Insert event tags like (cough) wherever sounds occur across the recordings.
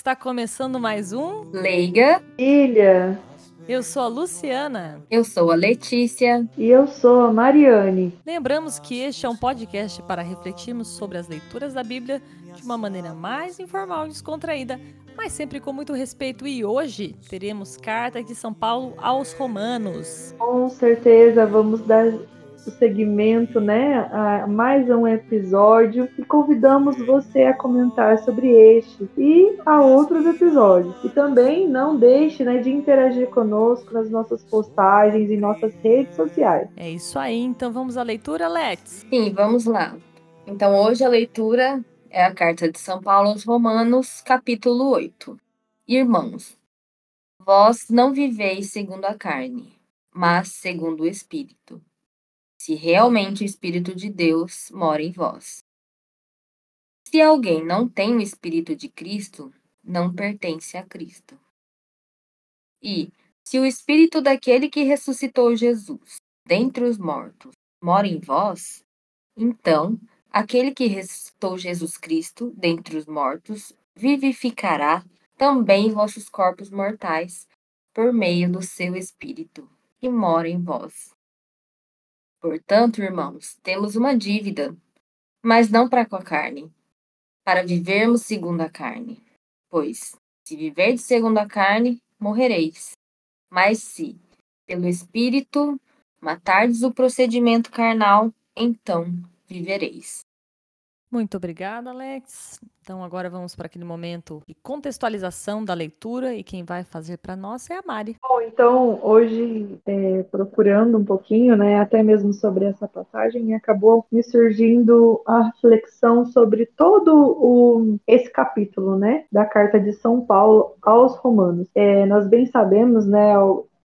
está começando mais um Leiga. Ilha. Eu sou a Luciana. Eu sou a Letícia. E eu sou a Mariane. Lembramos que este é um podcast para refletirmos sobre as leituras da Bíblia de uma maneira mais informal e descontraída, mas sempre com muito respeito. E hoje teremos carta de São Paulo aos Romanos. Com certeza, vamos dar o segmento, né, a mais um episódio e convidamos você a comentar sobre este e a outros episódios. E também não deixe, né, de interagir conosco nas nossas postagens e nossas redes sociais. É isso aí, então vamos à leitura, Let's. Sim, vamos lá. Então hoje a leitura é a carta de São Paulo aos Romanos, capítulo 8. Irmãos, vós não viveis segundo a carne, mas segundo o Espírito se realmente o Espírito de Deus mora em vós. Se alguém não tem o Espírito de Cristo, não pertence a Cristo. E, se o Espírito daquele que ressuscitou Jesus dentre os mortos mora em vós, então aquele que ressuscitou Jesus Cristo dentre os mortos vivificará também vossos corpos mortais por meio do seu Espírito que mora em vós. Portanto, irmãos, temos uma dívida, mas não para com a carne, para vivermos segundo a carne. Pois, se viverdes segundo a carne, morrereis. Mas se, pelo Espírito, matardes o procedimento carnal, então vivereis. Muito obrigada, Alex. Então agora vamos para aquele momento de contextualização da leitura e quem vai fazer para nós é a Mari. Bom, então hoje é, procurando um pouquinho, né, até mesmo sobre essa passagem, acabou me surgindo a reflexão sobre todo o, esse capítulo, né, da carta de São Paulo aos Romanos. É, nós bem sabemos, né,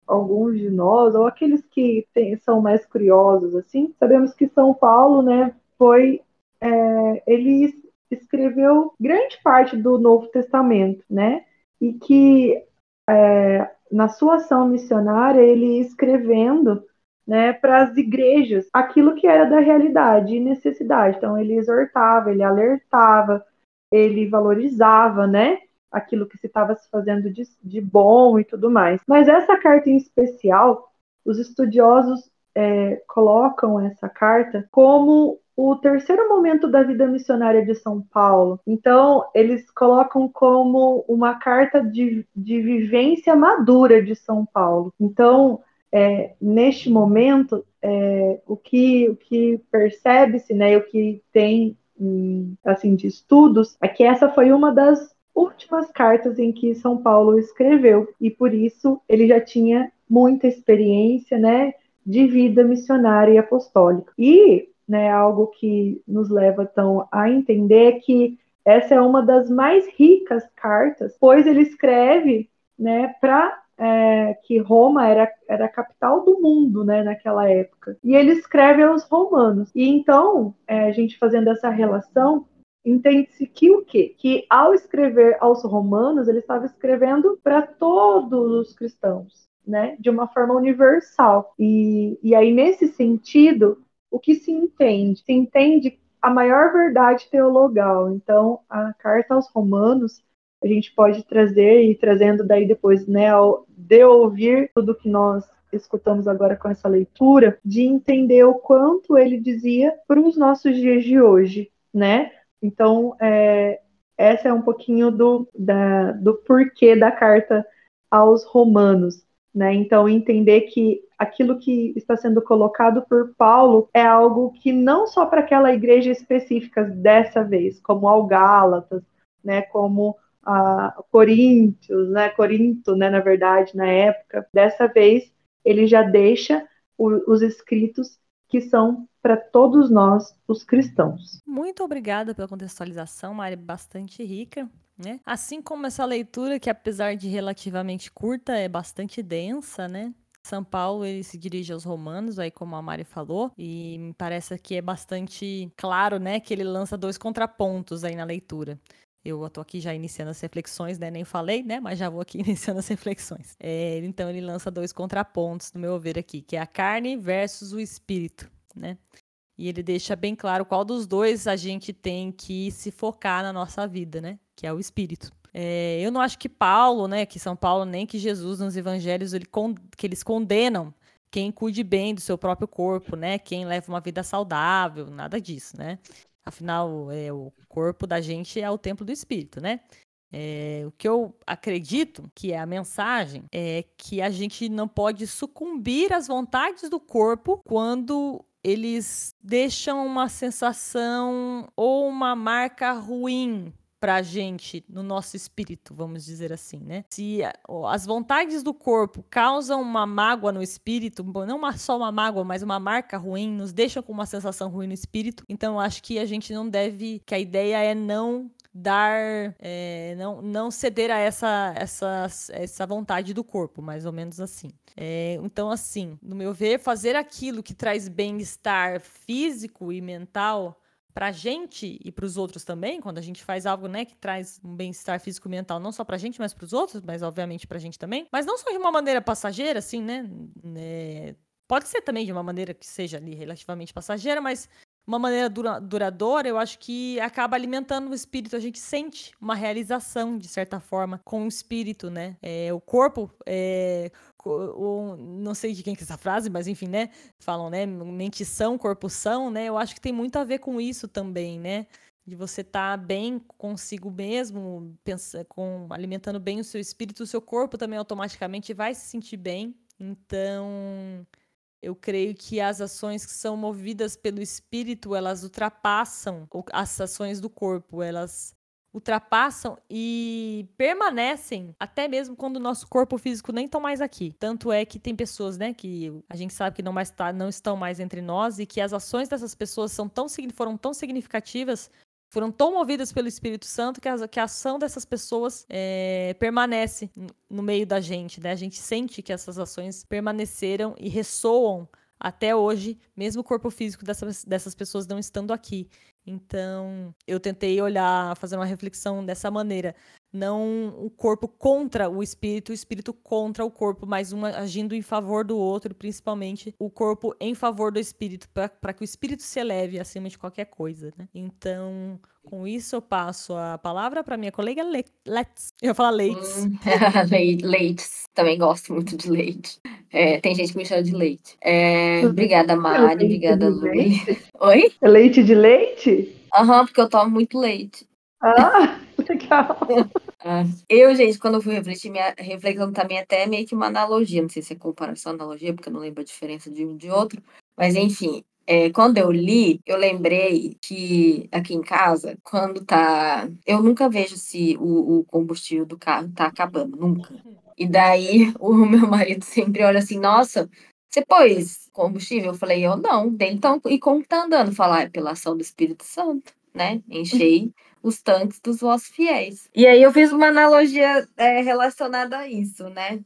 alguns de nós, ou aqueles que tem, são mais curiosos, assim, sabemos que São Paulo, né, foi é, ele escreveu grande parte do Novo Testamento, né? E que é, na sua ação missionária ele escrevendo né, para as igrejas aquilo que era da realidade e necessidade. Então ele exortava, ele alertava, ele valorizava, né, aquilo que se estava se fazendo de, de, bom e tudo mais. Mas essa carta em especial, os estudiosos é, colocam essa carta como o terceiro momento da vida missionária de São Paulo. Então, eles colocam como uma carta de, de vivência madura de São Paulo. Então, é, neste momento, é, o que, o que percebe-se, né, o que tem hum, assim de estudos, é que essa foi uma das últimas cartas em que São Paulo escreveu e por isso ele já tinha muita experiência, né, de vida missionária e apostólica. E né, algo que nos leva então a entender que essa é uma das mais ricas cartas, pois ele escreve né, para é, que Roma era, era a capital do mundo né, naquela época. E ele escreve aos romanos. E então, é, a gente fazendo essa relação, entende-se que o quê? Que ao escrever aos romanos, ele estava escrevendo para todos os cristãos. Né, de uma forma universal. E, e aí, nesse sentido, o que se entende? Se entende a maior verdade teologal. Então, a carta aos Romanos, a gente pode trazer e trazendo daí depois, né, ao, de ouvir tudo que nós escutamos agora com essa leitura, de entender o quanto ele dizia para os nossos dias de hoje, né? Então, é, essa é um pouquinho do, da, do porquê da carta aos Romanos. Né? Então, entender que aquilo que está sendo colocado por Paulo é algo que não só para aquela igreja específica dessa vez, como ao Gálatas, né, como a Coríntios, né, Corinto, né, na verdade, na época, dessa vez ele já deixa o, os escritos que são para todos nós, os cristãos. Muito obrigada pela contextualização, Mari, bastante rica. Né? Assim como essa leitura, que apesar de relativamente curta, é bastante densa, né? São Paulo ele se dirige aos romanos, aí como a Mari falou, e me parece que é bastante claro, né, que ele lança dois contrapontos aí na leitura. Eu tô aqui já iniciando as reflexões, né? Nem falei, né? Mas já vou aqui (laughs) iniciando as reflexões. É, então ele lança dois contrapontos, no meu ver aqui, que é a carne versus o espírito, né? E ele deixa bem claro qual dos dois a gente tem que se focar na nossa vida, né? Que é o espírito. É, eu não acho que Paulo, né, que São Paulo, nem que Jesus nos evangelhos, ele, que eles condenam quem cuide bem do seu próprio corpo, né? Quem leva uma vida saudável, nada disso, né? Afinal, é, o corpo da gente é o templo do espírito, né? É, o que eu acredito que é a mensagem é que a gente não pode sucumbir às vontades do corpo quando eles deixam uma sensação ou uma marca ruim pra gente no nosso espírito, vamos dizer assim, né? Se as vontades do corpo causam uma mágoa no espírito, não uma, só uma mágoa, mas uma marca ruim, nos deixam com uma sensação ruim no espírito, então acho que a gente não deve, que a ideia é não dar, é, não, não ceder a essa, essa, essa vontade do corpo, mais ou menos assim. É, então, assim, no meu ver, fazer aquilo que traz bem-estar físico e mental para a gente e para os outros também, quando a gente faz algo, né, que traz um bem-estar físico e mental, não só para a gente, mas para os outros, mas obviamente para a gente também, mas não só de uma maneira passageira, assim, né, né, pode ser também de uma maneira que seja ali relativamente passageira, mas uma maneira dura, duradoura, eu acho que acaba alimentando o espírito. A gente sente uma realização, de certa forma, com o espírito, né? É, o corpo, é, o, não sei de quem que é essa frase, mas enfim, né? Falam, né? Mente são, corpo são, né? Eu acho que tem muito a ver com isso também, né? De você estar tá bem consigo mesmo, pensa, com, alimentando bem o seu espírito, o seu corpo também automaticamente vai se sentir bem. Então, eu creio que as ações que são movidas pelo espírito, elas ultrapassam as ações do corpo, elas ultrapassam e permanecem até mesmo quando o nosso corpo físico nem estão mais aqui. Tanto é que tem pessoas, né, que a gente sabe que não mais tá, não estão mais entre nós e que as ações dessas pessoas são tão foram tão significativas foram tão movidas pelo Espírito Santo que a, que a ação dessas pessoas é, permanece no meio da gente, né? A gente sente que essas ações permaneceram e ressoam até hoje, mesmo o corpo físico dessas, dessas pessoas não estando aqui. Então, eu tentei olhar, fazer uma reflexão dessa maneira não o corpo contra o espírito, o espírito contra o corpo, mas um agindo em favor do outro, principalmente o corpo em favor do espírito, para que o espírito se eleve acima de qualquer coisa, né? Então, com isso eu passo a palavra para minha colega Le Let's. Eu vou falar Leites. Hum, (laughs) Leites, também gosto muito de leite. É, tem gente que me chama de leite. É, obrigada, Mari, obrigada, Lu. (laughs) Oi? É leite de leite? Aham, uhum, porque eu tomo muito leite. Ah, (laughs) legal. Ah, eu, gente, quando eu fui refletir, minha reflexão também até é meio que uma analogia. Não sei se é comparação analogia, porque eu não lembro a diferença de um de outro. Mas, enfim, é, quando eu li, eu lembrei que aqui em casa, quando tá. Eu nunca vejo se o, o combustível do carro tá acabando, nunca. E daí (laughs) o meu marido sempre olha assim: nossa, você pôs combustível? Eu falei: eu não. Então, e como tá andando? Falar, é pela ação do Espírito Santo, né? Enchei os tanques dos vossos fiéis. E aí eu fiz uma analogia é, relacionada a isso, né?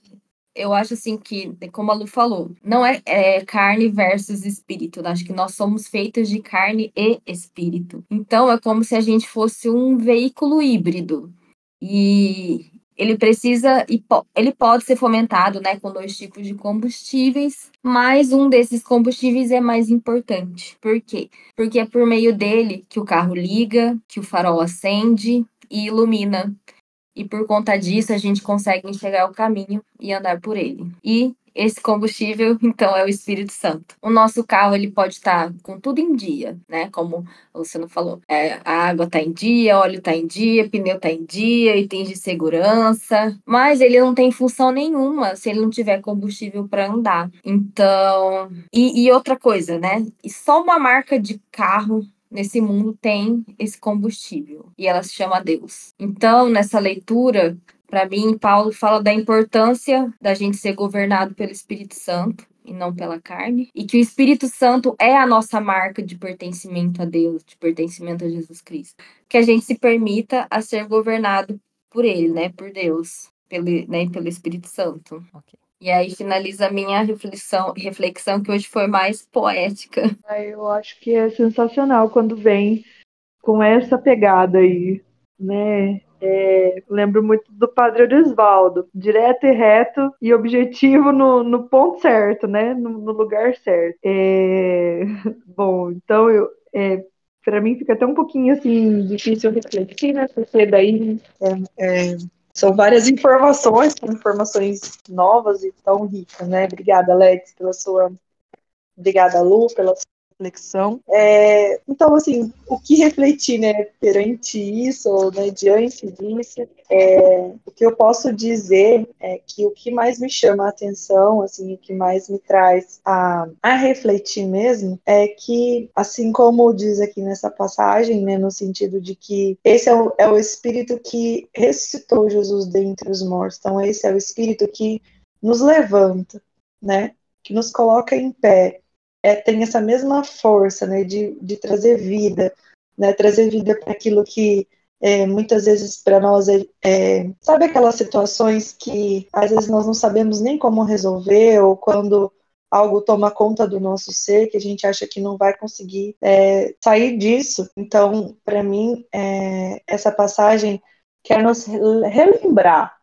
Eu acho assim que, como a Lu falou, não é, é carne versus espírito. Né? Acho que nós somos feitos de carne e espírito. Então é como se a gente fosse um veículo híbrido. E ele precisa e ele pode ser fomentado, né, com dois tipos de combustíveis, mas um desses combustíveis é mais importante. Por quê? Porque é por meio dele que o carro liga, que o farol acende e ilumina. E por conta disso a gente consegue enxergar o caminho e andar por ele. E esse combustível, (laughs) então, é o Espírito Santo. O nosso carro, ele pode estar com tudo em dia, né? Como o Luciano falou, é, a água está em dia, óleo está em dia, pneu está em dia, itens de segurança, mas ele não tem função nenhuma se ele não tiver combustível para andar. Então, e, e outra coisa, né? E só uma marca de carro nesse mundo tem esse combustível e ela se chama Deus. Então, nessa leitura, para mim, Paulo fala da importância da gente ser governado pelo Espírito Santo e não pela carne, e que o Espírito Santo é a nossa marca de pertencimento a Deus, de pertencimento a Jesus Cristo. Que a gente se permita a ser governado por ele, né, por Deus, pelo, né, pelo Espírito Santo. Okay. E aí finaliza a minha reflexão, reflexão que hoje foi mais poética. Eu acho que é sensacional quando vem com essa pegada aí, né? É, lembro muito do Padre Osvaldo, direto e reto e objetivo no, no ponto certo, né? No, no lugar certo. É, (laughs) bom, então eu é, para mim fica até um pouquinho assim difícil refletir, né? Porque daí é, é, são várias informações, informações novas e tão ricas, né? Obrigada, Alex, pela sua. Obrigada, Lu, pela sua reflexão. É, então, assim, o que refletir, né, perante isso, né, diante disso, é, o que eu posso dizer é que o que mais me chama a atenção, assim, o que mais me traz a, a refletir mesmo, é que, assim como diz aqui nessa passagem, né, no sentido de que esse é o, é o Espírito que ressuscitou Jesus dentre os mortos, então esse é o Espírito que nos levanta, né, que nos coloca em pé, é, tem essa mesma força né, de, de trazer vida, né, trazer vida para aquilo que é, muitas vezes para nós é, é, sabe aquelas situações que às vezes nós não sabemos nem como resolver ou quando algo toma conta do nosso ser que a gente acha que não vai conseguir é, sair disso? Então para mim é, essa passagem quer nos relembrar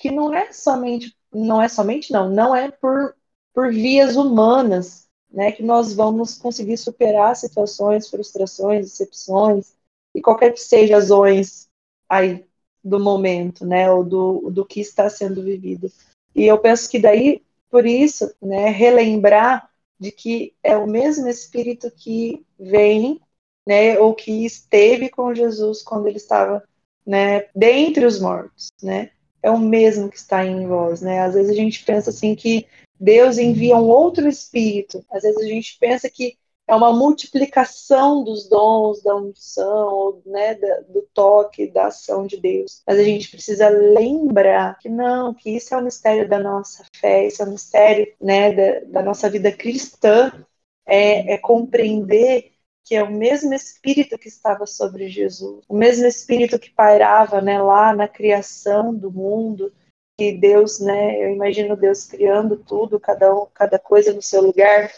que não é somente não é somente não não é por por vias humanas né, que nós vamos conseguir superar situações, frustrações, decepções e qualquer que seja as zonas aí do momento, né, ou do, do que está sendo vivido. E eu penso que daí, por isso, né, relembrar de que é o mesmo Espírito que vem, né, ou que esteve com Jesus quando ele estava, né, dentre os mortos, né, é o mesmo que está em vós, né. Às vezes a gente pensa assim que Deus envia um outro espírito. Às vezes a gente pensa que é uma multiplicação dos dons, da unção, né, do toque, da ação de Deus. Mas a gente precisa lembrar que não, que isso é o mistério da nossa fé, isso é o mistério né, da, da nossa vida cristã, é, é compreender que é o mesmo Espírito que estava sobre Jesus, o mesmo Espírito que pairava né, lá na criação do mundo, que Deus, né, eu imagino Deus criando tudo, cada um, cada coisa no seu lugar,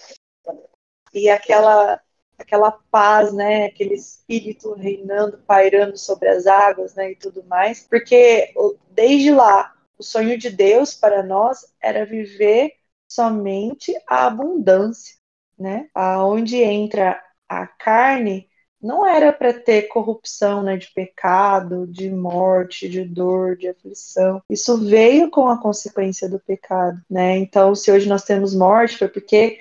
e aquela aquela paz, né, aquele espírito reinando, pairando sobre as águas, né, e tudo mais, porque desde lá o sonho de Deus para nós era viver somente a abundância, né, aonde entra a carne não era para ter corrupção né, de pecado, de morte, de dor, de aflição. Isso veio com a consequência do pecado. Né? Então, se hoje nós temos morte, foi porque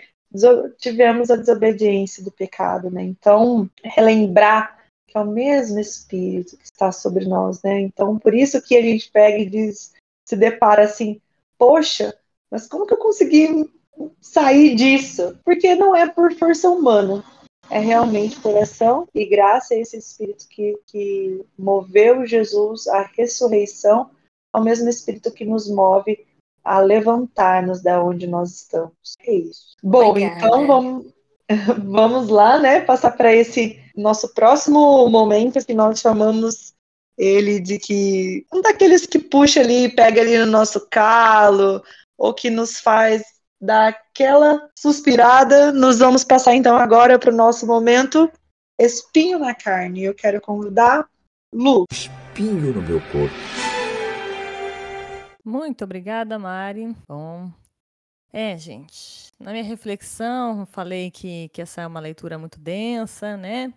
tivemos a desobediência do pecado. Né? Então, relembrar que é o mesmo Espírito que está sobre nós. Né? Então, por isso que a gente pega e diz, se depara assim, poxa, mas como que eu consegui sair disso? Porque não é por força humana, é realmente coração e graça a esse Espírito que, que moveu Jesus à ressurreição, ao mesmo Espírito que nos move a levantar-nos da onde nós estamos. É isso. Bom, Obrigada. então vamos, (laughs) vamos lá, né? Passar para esse nosso próximo momento que nós chamamos ele de que um daqueles que puxa ali, pega ali no nosso calo, ou que nos faz daquela suspirada, nos vamos passar então agora para o nosso momento espinho na carne. Eu quero convidar Lu. Espinho no meu corpo. Muito obrigada, Mari. Bom, é, gente, na minha reflexão, falei que, que essa é uma leitura muito densa, né?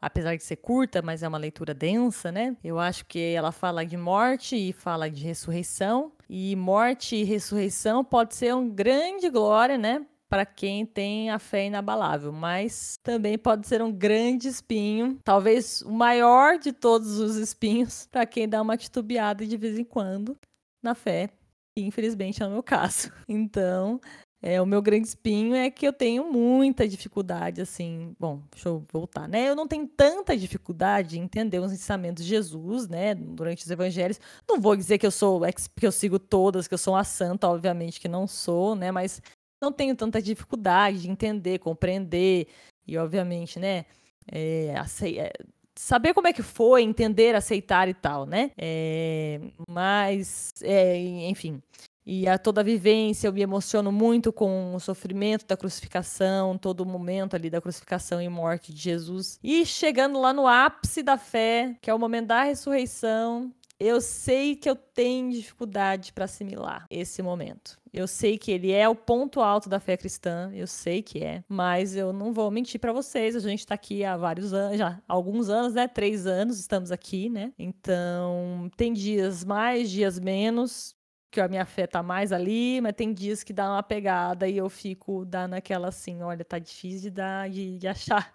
Apesar de ser curta, mas é uma leitura densa, né? Eu acho que ela fala de morte e fala de ressurreição. E morte e ressurreição pode ser um grande glória, né? Para quem tem a fé inabalável, mas também pode ser um grande espinho, talvez o maior de todos os espinhos, para quem dá uma titubeada de vez em quando na fé, que infelizmente é o meu caso. (laughs) Então, é, o meu grande espinho é que eu tenho muita dificuldade, assim. Bom, deixa eu voltar, né? Eu não tenho tanta dificuldade em entender os ensinamentos de Jesus, né? Durante os evangelhos. Não vou dizer que eu sou, que eu sigo todas, que eu sou uma santa, obviamente que não sou, né? Mas não tenho tanta dificuldade de entender, compreender e, obviamente, né? É, é, saber como é que foi, entender, aceitar e tal, né? É, mas, é, enfim, e a toda a vivência, eu me emociono muito com o sofrimento da crucificação, todo o momento ali da crucificação e morte de Jesus. E chegando lá no ápice da fé, que é o momento da ressurreição, eu sei que eu tenho dificuldade para assimilar esse momento. Eu sei que ele é o ponto alto da fé cristã, eu sei que é, mas eu não vou mentir para vocês. A gente está aqui há vários anos, já há alguns anos, né? Três anos estamos aqui, né? Então tem dias mais, dias menos que a minha fé tá mais ali, mas tem dias que dá uma pegada e eu fico dando aquela assim, olha, tá difícil de dar, de, de achar,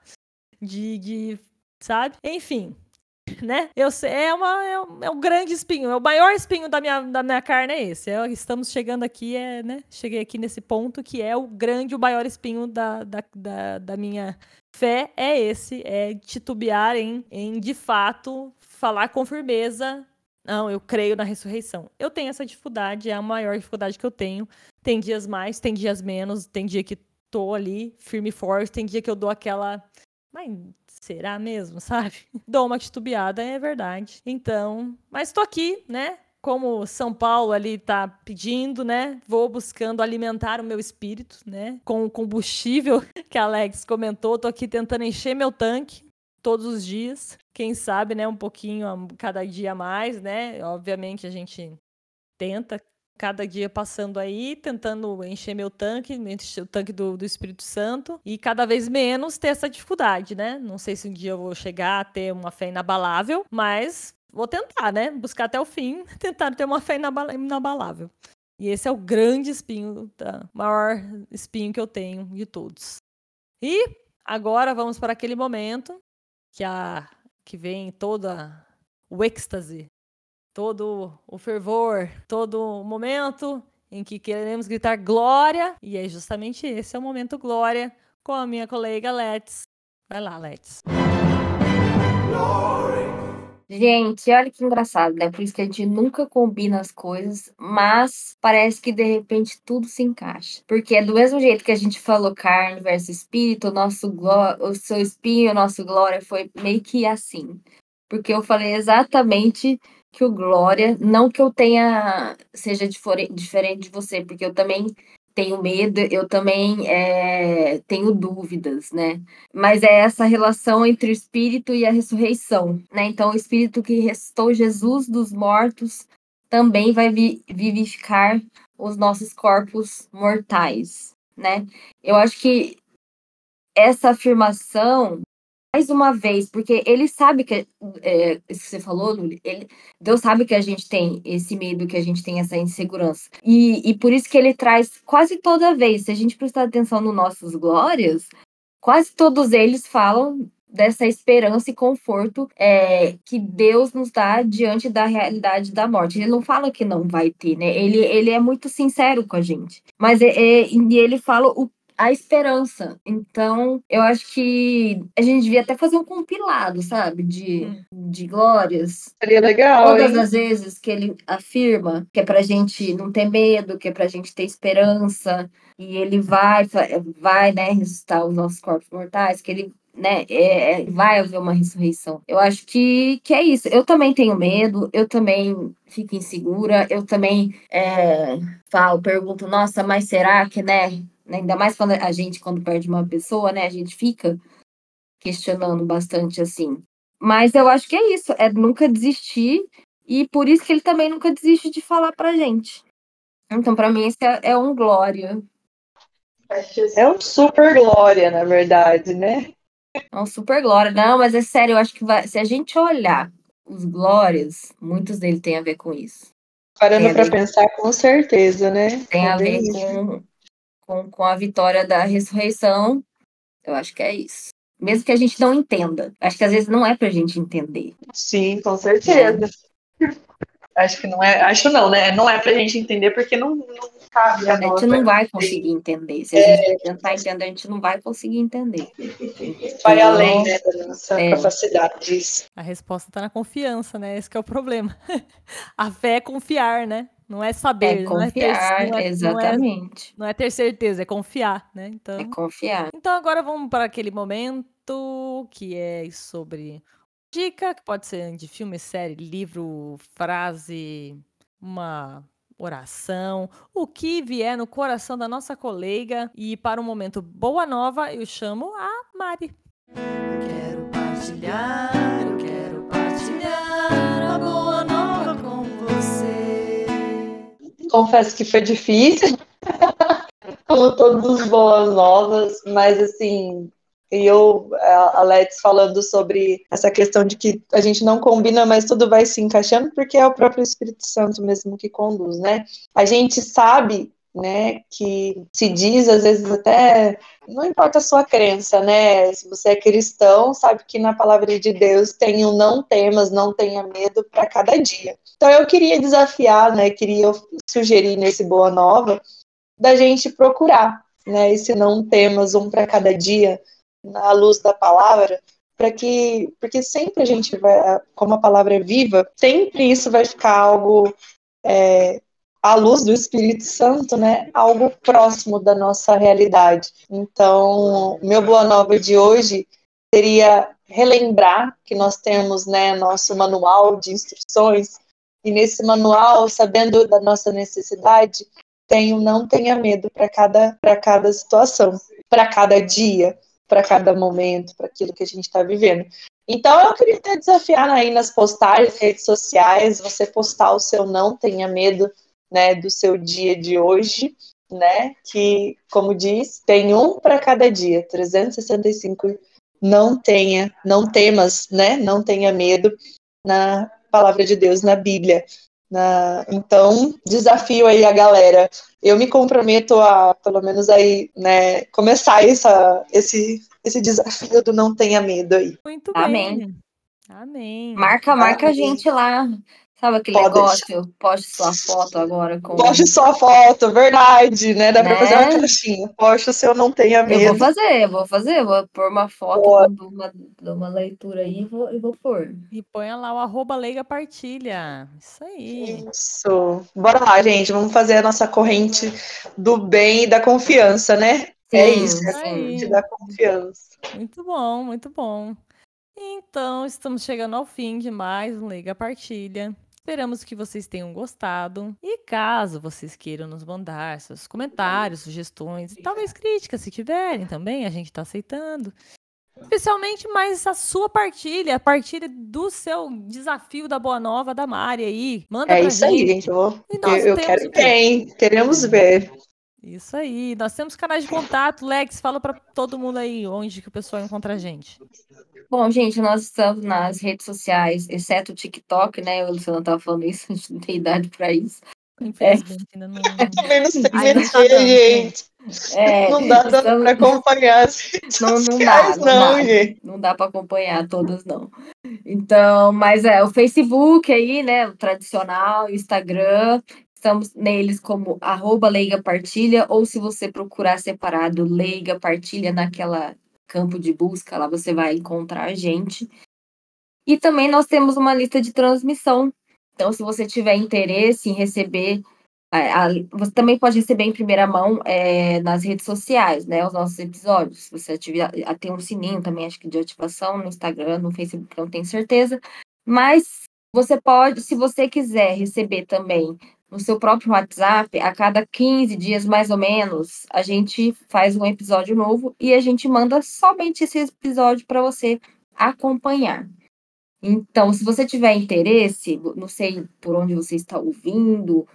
de, de, sabe? Enfim, né? Eu sei, é, uma, é, um, é um grande espinho, é o maior espinho da minha, da minha carne é esse. É, estamos chegando aqui, é, né? Cheguei aqui nesse ponto que é o grande, o maior espinho da, da, da, da minha fé é esse, é titubear em, em de fato falar com firmeza não, eu creio na ressurreição. Eu tenho essa dificuldade, é a maior dificuldade que eu tenho. Tem dias mais, tem dias menos, tem dia que tô ali firme e forte, tem dia que eu dou aquela. Mas será mesmo, (laughs) sabe? Dou uma titubeada, é verdade. Então, mas tô aqui, né? Como São Paulo ali tá pedindo, né? Vou buscando alimentar o meu espírito, né? Com o combustível (laughs) que a Alex comentou, tô aqui tentando encher meu tanque todos os dias. Quem sabe, né, um pouquinho cada dia mais, né? Obviamente a gente tenta cada dia passando aí, tentando encher meu tanque, encher o tanque do, do Espírito Santo e cada vez menos ter essa dificuldade, né? Não sei se um dia eu vou chegar a ter uma fé inabalável, mas vou tentar, né? Buscar até o fim, (laughs) tentar ter uma fé inabalável. E esse é o grande espinho, tá? maior espinho que eu tenho de todos. E agora vamos para aquele momento que a que vem toda o êxtase, todo o fervor, todo o momento em que queremos gritar glória, e é justamente esse é o momento glória com a minha colega Let's. Vai lá, Let's. Gente, olha que engraçado, né? Por isso que a gente nunca combina as coisas, mas parece que de repente tudo se encaixa. Porque é do mesmo jeito que a gente falou carne versus espírito, o nosso o seu espinho, o nosso glória foi meio que assim. Porque eu falei exatamente que o glória, não que eu tenha seja diferente de você, porque eu também tenho medo, eu também é, tenho dúvidas, né? Mas é essa relação entre o espírito e a ressurreição, né? Então, o espírito que restou Jesus dos mortos também vai vivificar os nossos corpos mortais, né? Eu acho que essa afirmação mais uma vez, porque ele sabe que, é, isso que você falou, ele, Deus sabe que a gente tem esse medo, que a gente tem essa insegurança. E, e por isso que ele traz quase toda vez, se a gente prestar atenção nos nossos glórias, quase todos eles falam dessa esperança e conforto é, que Deus nos dá diante da realidade da morte. Ele não fala que não vai ter, né? Ele, ele é muito sincero com a gente. Mas é, é, e ele fala o a esperança. Então, eu acho que a gente devia até fazer um compilado, sabe? De, hum. de glórias. Seria legal. Todas hein? as vezes que ele afirma que é pra gente não ter medo, que é pra gente ter esperança. E ele vai, vai, né, ressuscitar os nossos corpos mortais, que ele né, é, é, vai haver uma ressurreição. Eu acho que, que é isso. Eu também tenho medo, eu também fico insegura, eu também é, falo, pergunto, nossa, mas será que, né? Né? Ainda mais quando a gente, quando perde uma pessoa, né? A gente fica questionando bastante assim. Mas eu acho que é isso, é nunca desistir. E por isso que ele também nunca desiste de falar pra gente. Então, para mim, isso é, é um glória. É um super glória, na verdade, né? É um super glória. Não, mas é sério, eu acho que vai, se a gente olhar os glórias, muitos deles têm a ver com isso. Parando para pensar, com certeza, né? Tem a ver com, com, com a vitória da ressurreição. Eu acho que é isso. Mesmo que a gente não entenda. Acho que às vezes não é pra gente entender. Sim, com certeza. É. Acho que não é. Acho não, né? Não é pra gente entender porque não, não cabe a, a gente não vai conseguir entender. Se a é... gente tentar entender, a gente não vai conseguir entender. (laughs) Vai então, além né, da nossa é. capacidade disso. A resposta tá na confiança, né? Esse é o problema. (laughs) a fé é confiar, né? Não é saber, é confiar, não é ter, não é, exatamente. Não é, não é, ter certeza, é confiar, né? Então, é confiar. Então agora vamos para aquele momento que é sobre dica, que pode ser de filme, série, livro, frase, uma oração, o que vier no coração da nossa colega. E para o momento Boa Nova, eu chamo a Mari. Quero partilhar, confesso que foi difícil, (laughs) como todos os boas novas, mas assim, e eu, a Let's falando sobre essa questão de que a gente não combina, mas tudo vai se encaixando, porque é o próprio Espírito Santo mesmo que conduz, né? A gente sabe né, que se diz às vezes até não importa a sua crença, né? Se você é cristão, sabe que na palavra de Deus tem o não temas, não tenha medo para cada dia. Então eu queria desafiar, né, queria sugerir nesse boa nova da gente procurar, né, esse não temas um para cada dia na luz da palavra, para que porque sempre a gente vai, como a palavra é viva, sempre isso vai ficar algo é, à luz do Espírito Santo, né, algo próximo da nossa realidade. Então, meu boa nova de hoje seria relembrar que nós temos, né, nosso manual de instruções e nesse manual, sabendo da nossa necessidade, tenho não tenha medo para cada para cada situação, para cada dia, para cada momento, para aquilo que a gente está vivendo. Então eu queria até desafiar aí nas postagens, redes sociais, você postar o seu não tenha medo né, do seu dia de hoje, né, que, como diz, tem um para cada dia, 365, não tenha, não temas, né, não tenha medo na palavra de Deus, na Bíblia. Na, então, desafio aí a galera. Eu me comprometo a, pelo menos aí, né, começar essa, esse, esse desafio do não tenha medo aí. Muito Amém. bem. Amém. Marca, marca a Amém. gente lá. Sabe aquele Pode negócio? Poste sua foto agora com. Poste sua foto, verdade, né? Dá Né? pra fazer uma caixinha. Poste o seu não tenha Eu vou fazer, eu vou fazer, eu vou pôr uma foto de uma, de uma leitura aí e vou, e vou pôr. E ponha lá o arroba Leiga Partilha. Isso aí. Isso. Bora lá, gente. Vamos fazer a nossa corrente do bem e da confiança, né? é Sim, isso, é a corrente da confiança. Muito bom, muito bom. Então, estamos chegando ao fim de mais um Leiga Partilha. Esperamos que vocês tenham gostado. E caso vocês queiram nos mandar seus comentários, sugestões e talvez críticas, se tiverem também, a gente está aceitando. Especialmente mais a sua partilha, a partilha do seu desafio da Boa Nova da Mari aí. Manda É pra isso aí, gente. gente. Eu, eu, quero bem. Queremos ver. Isso aí. Nós temos canais de contato. Lex, fala pra todo mundo aí onde que o pessoal encontra a gente. Bom, gente, nós estamos nas redes sociais, exceto o TikTok, né? O Luciano tava falando isso, (laughs) a gente não tem idade para isso. Infelizmente, ainda não. (laughs) Menos não menos tá dando, gente. É, Não dá, dá estamos- pra acompanhar as redes Não, não dá, sociais, não, não, dá. gente. Não dá para acompanhar todas, não. Então, mas é o Facebook aí, né? O tradicional, o Instagram. Estamos neles como arroba Leiga Partilha, ou se você procurar separado Leiga Partilha naquela campo de busca, lá você vai encontrar a gente. E também nós temos uma lista de transmissão. Então, se você tiver interesse em receber a- a- você também pode receber em primeira mão é, nas redes sociais, né? Os nossos episódios. Se você ativar, tem um sininho também, acho que de ativação no Instagram, no Facebook, não tenho certeza. Mas você pode, se você quiser receber também no seu próprio WhatsApp, a cada 15 dias mais ou menos, a gente faz um episódio novo e a gente manda somente esse episódio para você acompanhar. Então, se você tiver interesse, não sei por onde você está ouvindo,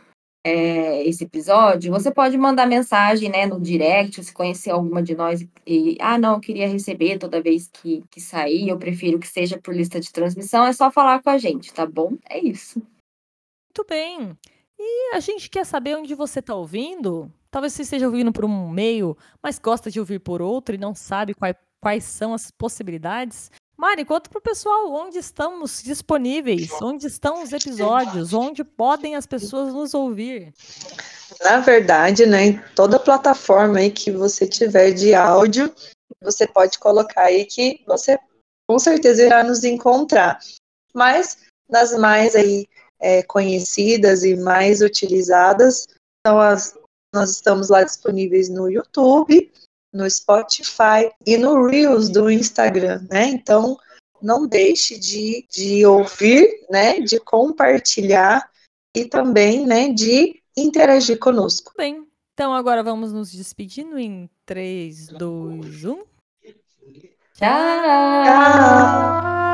é, esse episódio, você pode mandar mensagem, né, no direct, se conhecer alguma de nós e, ah, não, eu queria receber toda vez que, que sair, eu prefiro que seja por lista de transmissão, é só falar com a gente, tá bom? É isso. Muito bem. E a gente quer saber onde você está ouvindo. Talvez você esteja ouvindo por um meio, mas gosta de ouvir por outro e não sabe quai- quais são as possibilidades. Mari, conta pro pessoal onde estamos disponíveis, onde estão os episódios, onde podem as pessoas nos ouvir. Na verdade, né, em toda plataforma aí que você tiver de áudio, você pode colocar aí que você com certeza irá nos encontrar. Mas nas mais aí é, conhecidas e mais utilizadas são as nós estamos lá disponíveis no YouTube, no Spotify e no Reels do Instagram, né? Então não deixe de, de ouvir, né? De compartilhar e também, né? De interagir conosco. Muito bem. Então agora vamos nos despedindo em um. 3, 2, 1. Tchau! Tchau!